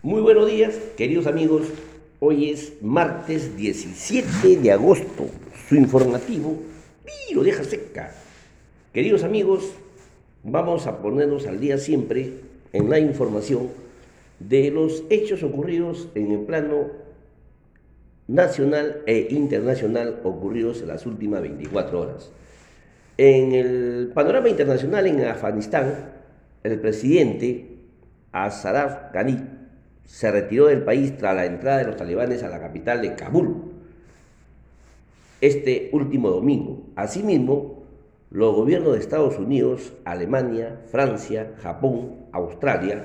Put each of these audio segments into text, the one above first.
Muy buenos días, queridos amigos. Hoy es martes 17 de agosto. Su informativo y lo deja seca. Queridos amigos, vamos a ponernos al día siempre en la información de los hechos ocurridos en el plano nacional e internacional ocurridos en las últimas 24 horas. En el panorama internacional en Afganistán, el presidente Ashraf Ghani se retiró del país tras la entrada de los talibanes a la capital de Kabul este último domingo. Asimismo, los gobiernos de Estados Unidos, Alemania, Francia, Japón, Australia,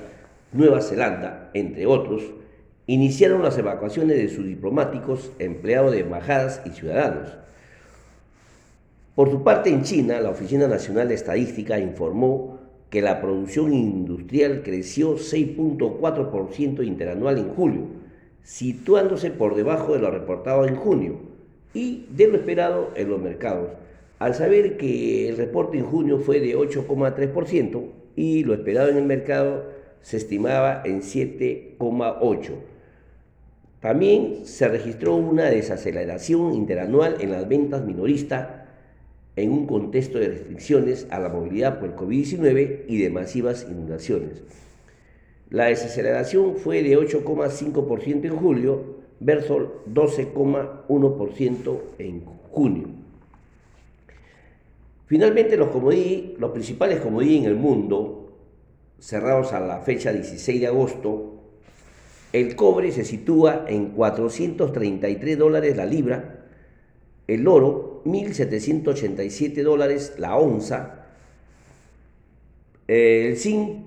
Nueva Zelanda, entre otros, iniciaron las evacuaciones de sus diplomáticos, empleados de embajadas y ciudadanos. Por su parte, en China, la Oficina Nacional de Estadística informó que la producción industrial creció 6.4% interanual en julio, situándose por debajo de lo reportado en junio y de lo esperado en los mercados. Al saber que el reporte en junio fue de 8,3% y lo esperado en el mercado se estimaba en 7,8%. También se registró una desaceleración interanual en las ventas minoristas en un contexto de restricciones a la movilidad por el COVID-19 y de masivas inundaciones. La desaceleración fue de 8,5% en julio versus 12,1% en junio. Finalmente, los, los principales comodí en el mundo, cerrados a la fecha 16 de agosto, el cobre se sitúa en 433 dólares la libra, el oro 1.787 dólares la onza, el zinc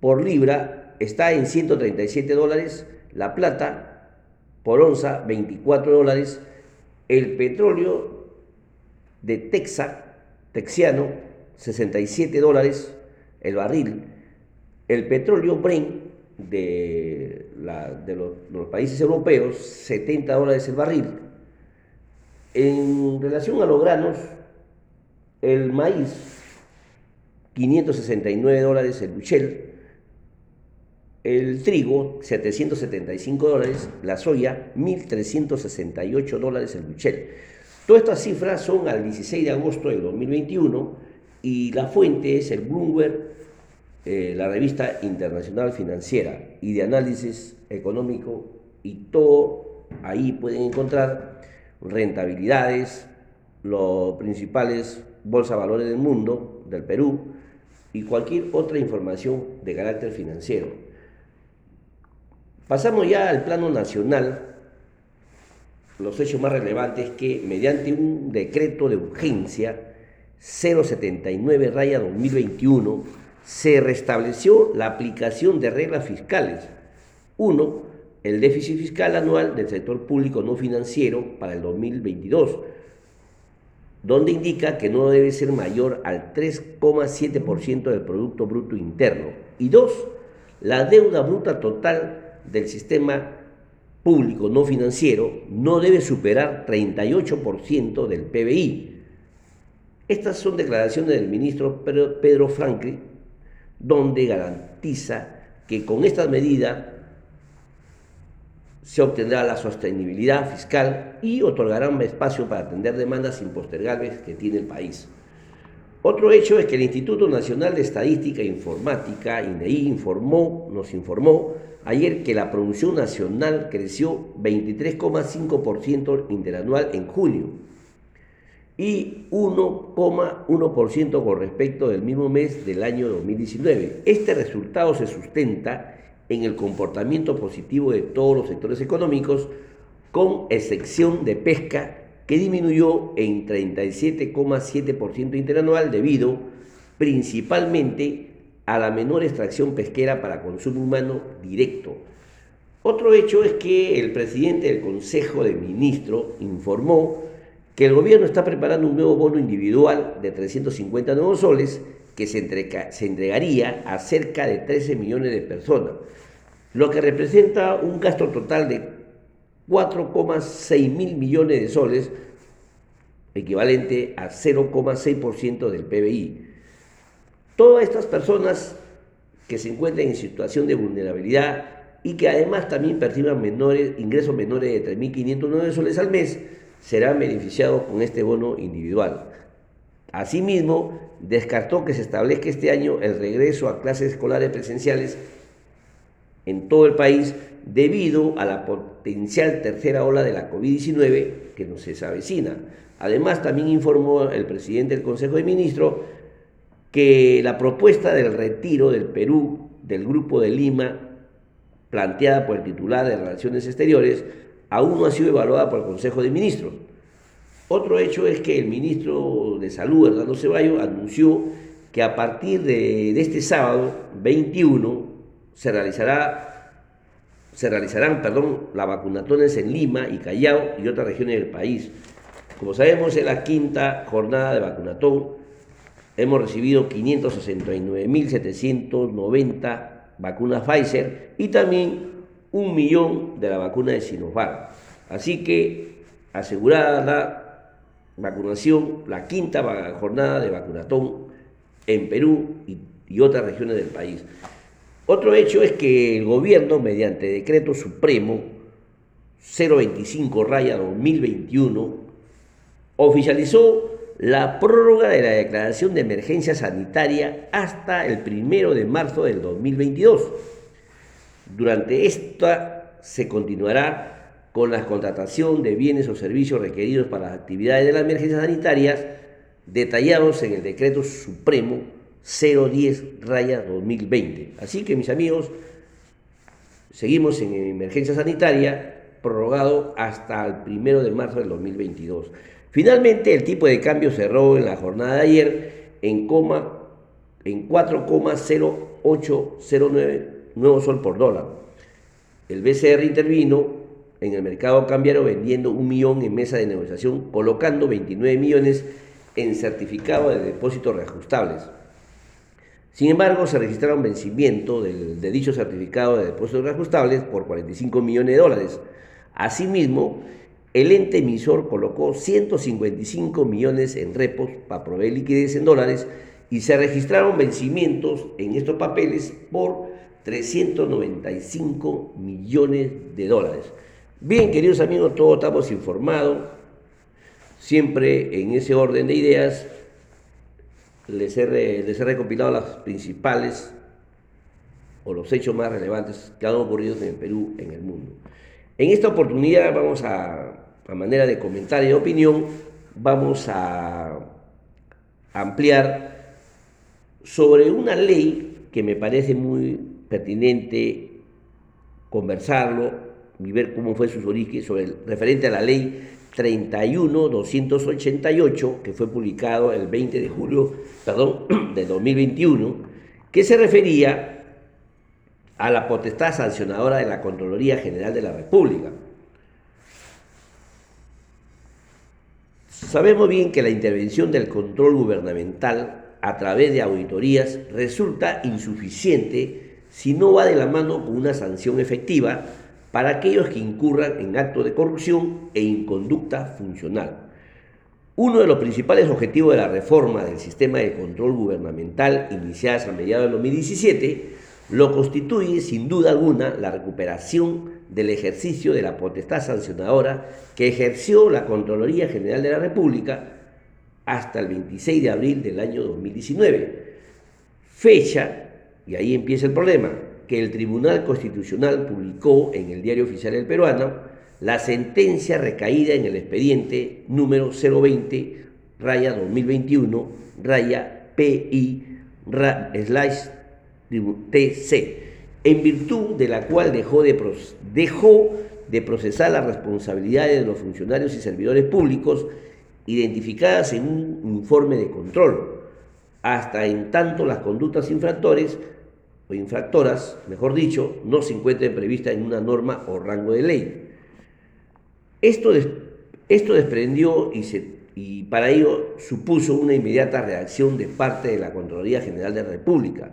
por libra está en 137 dólares, la plata por onza 24 dólares, el petróleo de Texas, texiano 67 dólares. El barril, el petróleo Brent de, de los países europeos 70 dólares el barril, en relación a los granos, el maíz, 569 dólares el buchel, el trigo, 775 dólares, la soya, 1.368 dólares el buchel. Todas estas cifras son al 16 de agosto de 2021 y la fuente es el Bloomberg, eh, la revista internacional financiera y de análisis económico y todo ahí pueden encontrar rentabilidades, los principales bolsa valores del mundo, del Perú, y cualquier otra información de carácter financiero. Pasamos ya al plano nacional. Los hechos más relevantes que mediante un decreto de urgencia 079 raya 2021 se restableció la aplicación de reglas fiscales. Uno, el déficit fiscal anual del sector público no financiero para el 2022, donde indica que no debe ser mayor al 3,7% del Producto Bruto Interno. Y dos, la deuda bruta total del sistema público no financiero no debe superar 38% del PBI. Estas son declaraciones del ministro Pedro Franklin, donde garantiza que con estas medidas se obtendrá la sostenibilidad fiscal y otorgará un espacio para atender demandas impostergables que tiene el país. Otro hecho es que el Instituto Nacional de Estadística e Informática, INEI, informó, nos informó ayer que la producción nacional creció 23,5% interanual en junio y 1,1% con respecto del mismo mes del año 2019. Este resultado se sustenta en el comportamiento positivo de todos los sectores económicos, con excepción de pesca, que disminuyó en 37,7% interanual debido principalmente a la menor extracción pesquera para consumo humano directo. Otro hecho es que el presidente del Consejo de Ministros informó que el gobierno está preparando un nuevo bono individual de 350 nuevos soles que se, entregaría a cerca de 13 millones de personas, lo que representa un gasto total de 4,6 mil millones de soles, equivalente a 0,6% del PBI. Todas estas personas que se encuentran en situación de vulnerabilidad y que además también perciban menores, ingresos menores de 3.509 soles al mes, serán beneficiados con este bono individual. Asimismo, descartó que se establezca este año el regreso a clases escolares presenciales en todo el país debido a la potencial tercera ola de la COVID-19 que nos se avecina. Además, también informó el presidente del Consejo de Ministros que la propuesta del retiro del Perú del Grupo de Lima, planteada por el titular de Relaciones Exteriores, aún no ha sido evaluada por el Consejo de Ministros. Otro hecho es que el ministro de Salud, Hernando Ceballos, anunció que a partir de, de este sábado 21 se realizará se realizarán perdón, las vacunatones en Lima y Callao y otras regiones del país. Como sabemos, es la quinta jornada de vacunatón. Hemos recibido 569.790 vacunas Pfizer y también un millón de la vacuna de Sinopharm. Así que asegurada la vacunación, la quinta jornada de vacunatón en Perú y, otras regiones del país. Otro hecho es que el gobierno, mediante decreto supremo 025 raya 2021, oficializó la prórroga de la declaración de emergencia sanitaria hasta el primero de marzo del 2022. Durante esta se continuará con la contratación de bienes o servicios requeridos para las actividades de las emergencias sanitarias detallados en el decreto supremo 010 raya 2020. Así que mis amigos, seguimos en emergencia sanitaria prorrogado hasta el primero de marzo del 2022. Finalmente, el tipo de cambio cerró en la jornada de ayer en, en 4,0809 nuevos sol por dólar. El BCR intervino en el mercado cambiario vendiendo un millón en mesa de negociación, colocando 29 millones en certificado de depósitos reajustables. Sin embargo, se registraron vencimiento de dicho certificado de depósitos reajustables por 45 millones de dólares. Asimismo, el ente emisor colocó 155 millones en repos para proveer liquidez en dólares y se registraron vencimientos en estos papeles por 395 millones de dólares. Bien, queridos amigos, todos estamos informados, siempre en ese orden de ideas les he, recopilado las principales o los hechos más relevantes que han ocurrido en el Perú, en el mundo. En esta oportunidad vamos a, a manera de comentario y opinión, vamos a ampliar sobre una ley que me parece muy pertinente conversarlo y ver cómo fue sus orígenes, sobre el, referente a la ley 31-288, que fue publicado el 20 de julio perdón, de 2021, que se refería a la potestad sancionadora de la Contraloría General de la República. Sabemos bien que la intervención del control gubernamental a través de auditorías resulta insuficiente si no va de la mano con una sanción efectiva para aquellos que incurran en actos de corrupción e inconducta funcional. Uno de los principales objetivos de la reforma del sistema de control gubernamental iniciada a mediados del 2017 lo constituye sin duda alguna la recuperación del ejercicio de la potestad sancionadora que ejerció la Contraloría General de la República hasta el 26 de abril del año 2019, fecha, y ahí empieza el problema, que el Tribunal Constitucional publicó en el Diario Oficial del Peruano la sentencia recaída en el expediente número 020 raya 2021 raya PI slash TC, en virtud de la cual dejó de, dejó de procesar las responsabilidades de los funcionarios y servidores públicos identificadas en un informe de control, hasta en tanto las conductas infractores infractoras, mejor dicho, no se encuentren previstas en una norma o rango de ley. Esto, esto desprendió y para ello supuso una inmediata reacción de parte de la Contraloría General de la República,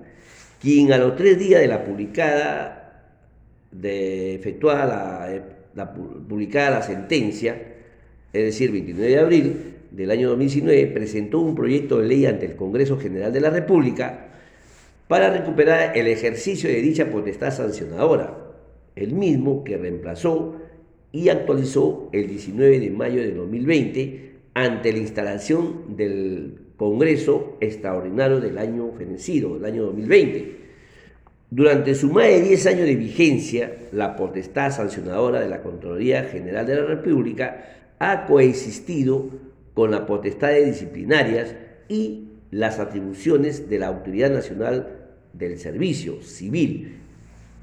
quien a los tres días de la publicada, de efectuada la, la, publicada la sentencia, es decir, 29 de abril del año 2019, presentó un proyecto de ley ante el Congreso General de la República para recuperar el ejercicio de dicha potestad sancionadora. el mismo que reemplazó y actualizó el 19 de mayo de 2020 ante la instalación del Congreso Extraordinario del año fenecido, del año 2020. Durante su más de 10 años de vigencia, la potestad sancionadora de la Contraloría General de la República ha coexistido con las potestades disciplinarias y las atribuciones de la Autoridad Nacional del Servicio Civil,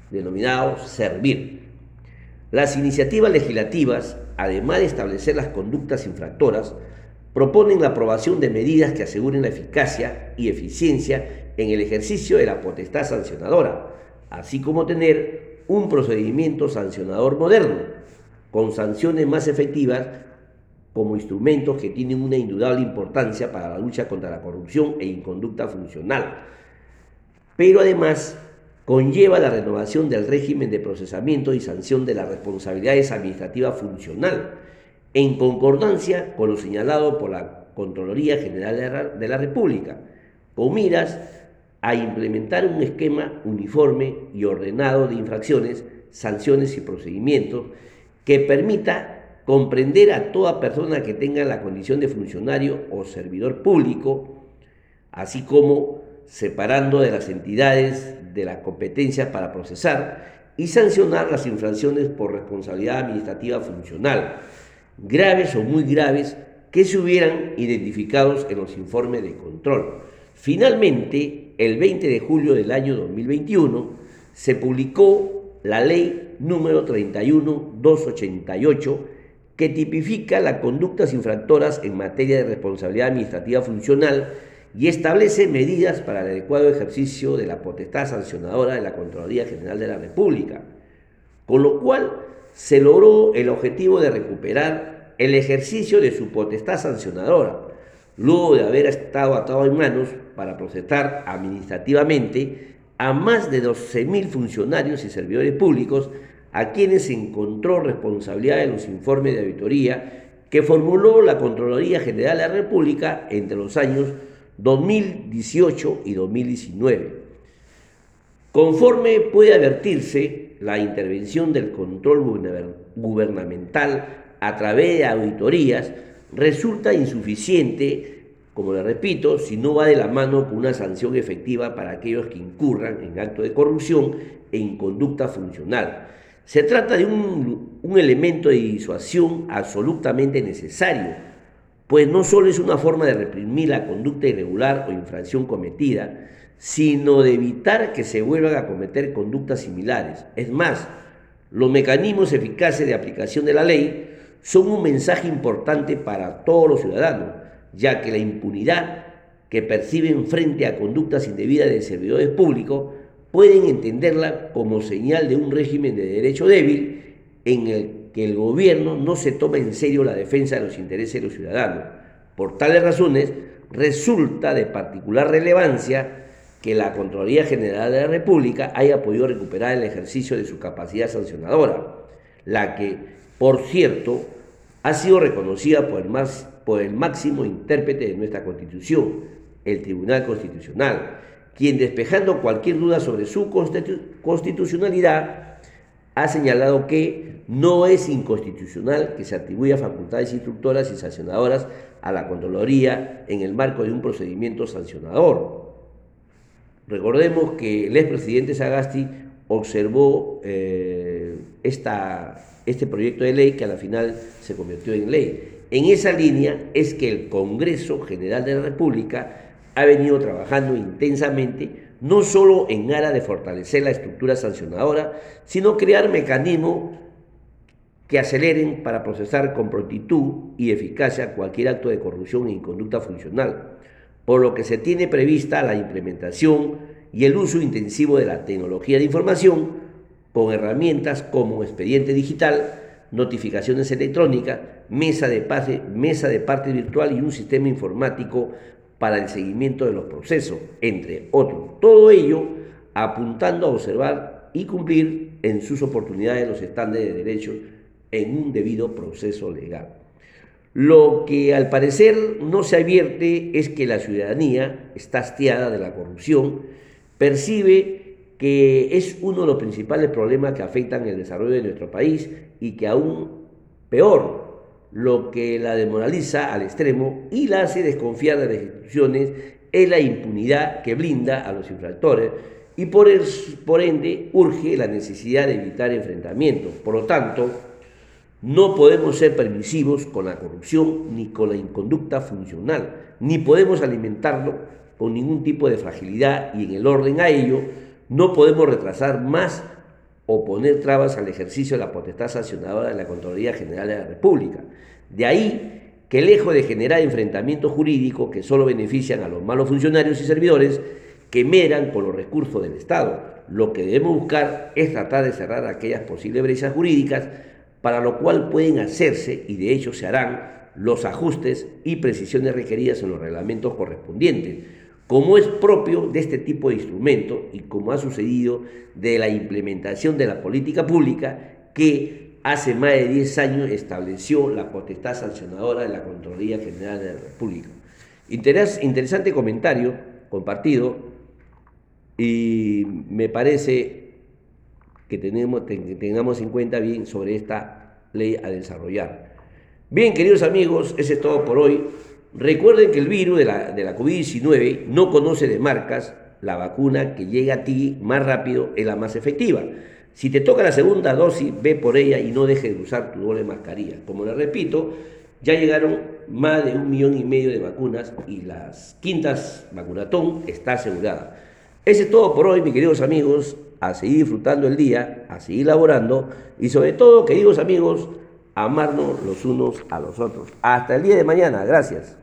denominado SERVIR. Las iniciativas legislativas, además de establecer las conductas infractoras, proponen la aprobación de medidas que aseguren la eficacia y eficiencia en el ejercicio de la potestad sancionadora, así como tener un procedimiento sancionador moderno, con sanciones más efectivas como instrumentos que tienen una indudable importancia para la lucha contra la corrupción e inconducta funcional. Pero además conlleva la renovación del régimen de procesamiento y sanción de las responsabilidades administrativas funcional, en concordancia con lo señalado por la Contraloría General de la República, con miras a implementar un esquema uniforme y ordenado de infracciones, sanciones y procedimientos que permita comprender a toda persona que tenga la condición de funcionario o servidor público, así como separando de las entidades de la competencia para procesar y sancionar las infracciones por responsabilidad administrativa funcional, graves o muy graves, que se hubieran identificados en los informes de control. Finalmente, el 20 de julio del año 2021, se publicó la ley número 31288 que tipifica las conductas infractoras en materia de responsabilidad administrativa funcional y establece medidas para el adecuado ejercicio de la potestad sancionadora de la Contraloría General de la República, con lo cual se logró el objetivo de recuperar el ejercicio de su potestad sancionadora, luego de haber estado atado en manos para procesar administrativamente a más de 12.000 funcionarios y servidores públicos a quienes encontró responsabilidad de los informes de auditoría que formuló la Contraloría General de la República entre los años 2018 y 2019. Conforme puede advertirse, la intervención del control gubernamental a través de auditorías resulta insuficiente, como le repito, si no va de la mano con una sanción efectiva para aquellos que incurran en actos de corrupción e inconducta funcional se trata de un, elemento de disuasión absolutamente necesario, pues no solo es una forma de reprimir la conducta irregular o infracción cometida, sino de evitar que se vuelvan a cometer conductas similares. Es más, los mecanismos eficaces de aplicación de la ley son un mensaje importante para todos los ciudadanos, ya que la impunidad que perciben frente a conductas indebidas de servidores públicos pueden entenderla como señal de un régimen de derecho débil en el que el gobierno no se toma en serio la defensa de los intereses de los ciudadanos. Por tales razones, resulta de particular relevancia que la Contraloría General de la República haya podido recuperar el ejercicio de su capacidad sancionadora, la que, por cierto, ha sido reconocida por el, por el máximo intérprete de nuestra Constitución, el Tribunal Constitucional, quien despejando cualquier duda sobre su constitucionalidad ha señalado que no es inconstitucional que se atribuya facultades instructoras y sancionadoras a la Contraloría en el marco de un procedimiento sancionador. Recordemos que el expresidente Sagasti observó eh, esta, este proyecto de ley que a la final se convirtió en ley. En esa línea es que el Congreso General de la República ha venido trabajando intensamente, no solo en aras de fortalecer la estructura sancionadora, sino crear mecanismos que aceleren para procesar con prontitud y eficacia cualquier acto de corrupción e inconducta funcional, por lo que se tiene prevista la implementación y el uso intensivo de la tecnología de información con herramientas como expediente digital, notificaciones electrónicas, mesa de, mesa de parte virtual y un sistema informático para el seguimiento de los procesos, entre otros. Todo ello apuntando a observar y cumplir en sus oportunidades los estándares de derechos en un debido proceso legal. Lo que al parecer no se advierte es que la ciudadanía está hastiada de la corrupción, percibe que es uno de los principales problemas que afectan el desarrollo de nuestro país y que aún peor lo que la demoraliza al extremo y la hace desconfiar de las instituciones es la impunidad que blinda a los infractores y por, por ende urge la necesidad de evitar enfrentamientos. Por lo tanto, no podemos ser permisivos con la corrupción ni con la inconducta funcional, ni podemos alimentarlo con ningún tipo de fragilidad y en el orden a ello no podemos retrasar más o poner trabas al ejercicio de la potestad sancionadora de la Contraloría General de la República. De ahí que lejos de generar enfrentamientos jurídicos que solo benefician a los malos funcionarios y servidores, que meran con los recursos del Estado. Lo que debemos buscar es tratar de cerrar aquellas posibles brechas jurídicas, para lo cual pueden hacerse, y de hecho se harán, los ajustes y precisiones requeridas en los reglamentos correspondientes, como es propio de este tipo de instrumento y como ha sucedido de la implementación de la política pública que hace más de 10 años estableció la potestad sancionadora de la Contraloría General de la República. interesante comentario compartido y me parece que tenemos, tengamos en cuenta bien sobre esta ley a desarrollar. Bien, queridos amigos, ese es todo por hoy. Recuerden que el virus de la, de la COVID-19 no conoce de marcas, la vacuna que llega a ti más rápido es la más efectiva. Si te toca la segunda dosis, ve por ella y no dejes de usar tu doble mascarilla. Como les repito, ya llegaron más de un millón y medio de vacunas y las quintas vacunatón está asegurada. Ese es todo por hoy, mis queridos amigos. A seguir disfrutando el día, a seguir laborando y sobre todo, queridos amigos, amarnos los unos a los otros. Hasta el día de mañana. Gracias.